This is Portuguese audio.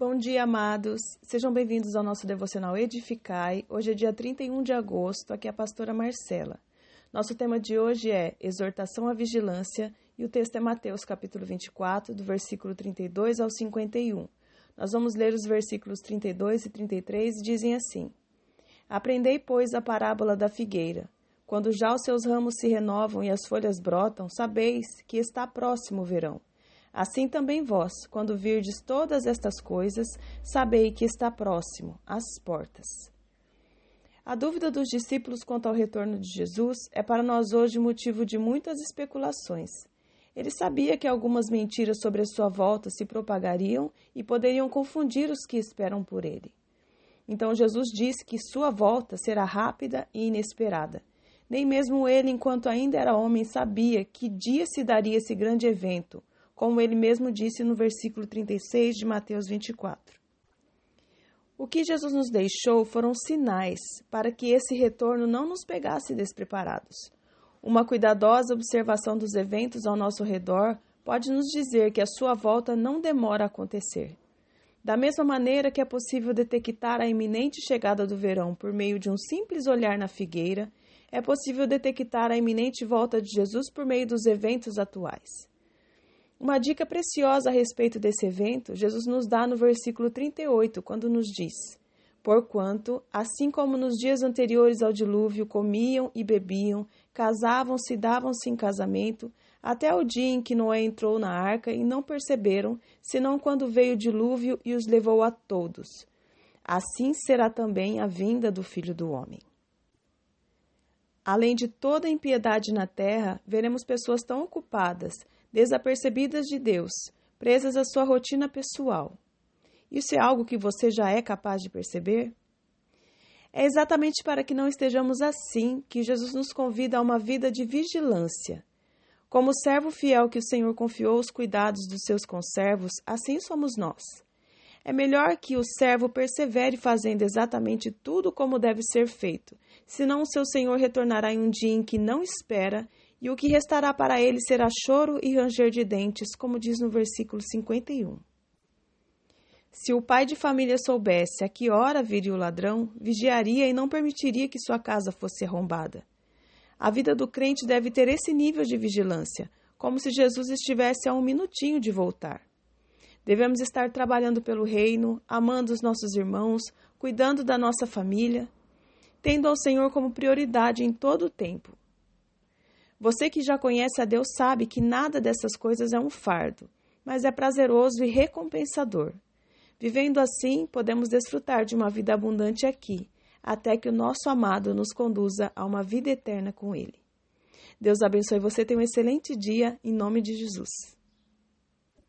Bom dia, amados. Sejam bem-vindos ao nosso devocional Edificai. Hoje é dia 31 de agosto. Aqui é a pastora Marcela. Nosso tema de hoje é Exortação à Vigilância e o texto é Mateus, capítulo 24, do versículo 32 ao 51. Nós vamos ler os versículos 32 e 33 e dizem assim: Aprendei, pois, a parábola da figueira. Quando já os seus ramos se renovam e as folhas brotam, sabeis que está próximo o verão. Assim também vós, quando virdes todas estas coisas, sabei que está próximo, às portas. A dúvida dos discípulos quanto ao retorno de Jesus é para nós hoje motivo de muitas especulações. Ele sabia que algumas mentiras sobre a sua volta se propagariam e poderiam confundir os que esperam por ele. Então Jesus disse que sua volta será rápida e inesperada. Nem mesmo ele, enquanto ainda era homem, sabia que dia se daria esse grande evento, como ele mesmo disse no versículo 36 de Mateus 24. O que Jesus nos deixou foram sinais para que esse retorno não nos pegasse despreparados. Uma cuidadosa observação dos eventos ao nosso redor pode nos dizer que a sua volta não demora a acontecer. Da mesma maneira que é possível detectar a iminente chegada do verão por meio de um simples olhar na figueira, é possível detectar a iminente volta de Jesus por meio dos eventos atuais. Uma dica preciosa a respeito desse evento, Jesus nos dá no versículo 38, quando nos diz: Porquanto, assim como nos dias anteriores ao dilúvio, comiam e bebiam, casavam-se e davam-se em casamento, até o dia em que Noé entrou na arca e não perceberam, senão quando veio o dilúvio e os levou a todos. Assim será também a vinda do Filho do Homem. Além de toda impiedade na terra, veremos pessoas tão ocupadas, desapercebidas de Deus, presas à sua rotina pessoal. Isso é algo que você já é capaz de perceber? É exatamente para que não estejamos assim que Jesus nos convida a uma vida de vigilância. Como servo fiel que o Senhor confiou os cuidados dos seus conservos, assim somos nós. É melhor que o servo persevere fazendo exatamente tudo como deve ser feito, senão o seu senhor retornará em um dia em que não espera, e o que restará para ele será choro e ranger de dentes, como diz no versículo 51. Se o pai de família soubesse a que hora viria o ladrão, vigiaria e não permitiria que sua casa fosse arrombada. A vida do crente deve ter esse nível de vigilância, como se Jesus estivesse a um minutinho de voltar. Devemos estar trabalhando pelo reino, amando os nossos irmãos, cuidando da nossa família, tendo ao Senhor como prioridade em todo o tempo. Você que já conhece a Deus sabe que nada dessas coisas é um fardo, mas é prazeroso e recompensador. Vivendo assim, podemos desfrutar de uma vida abundante aqui, até que o nosso amado nos conduza a uma vida eterna com Ele. Deus abençoe você, tenha um excelente dia, em nome de Jesus.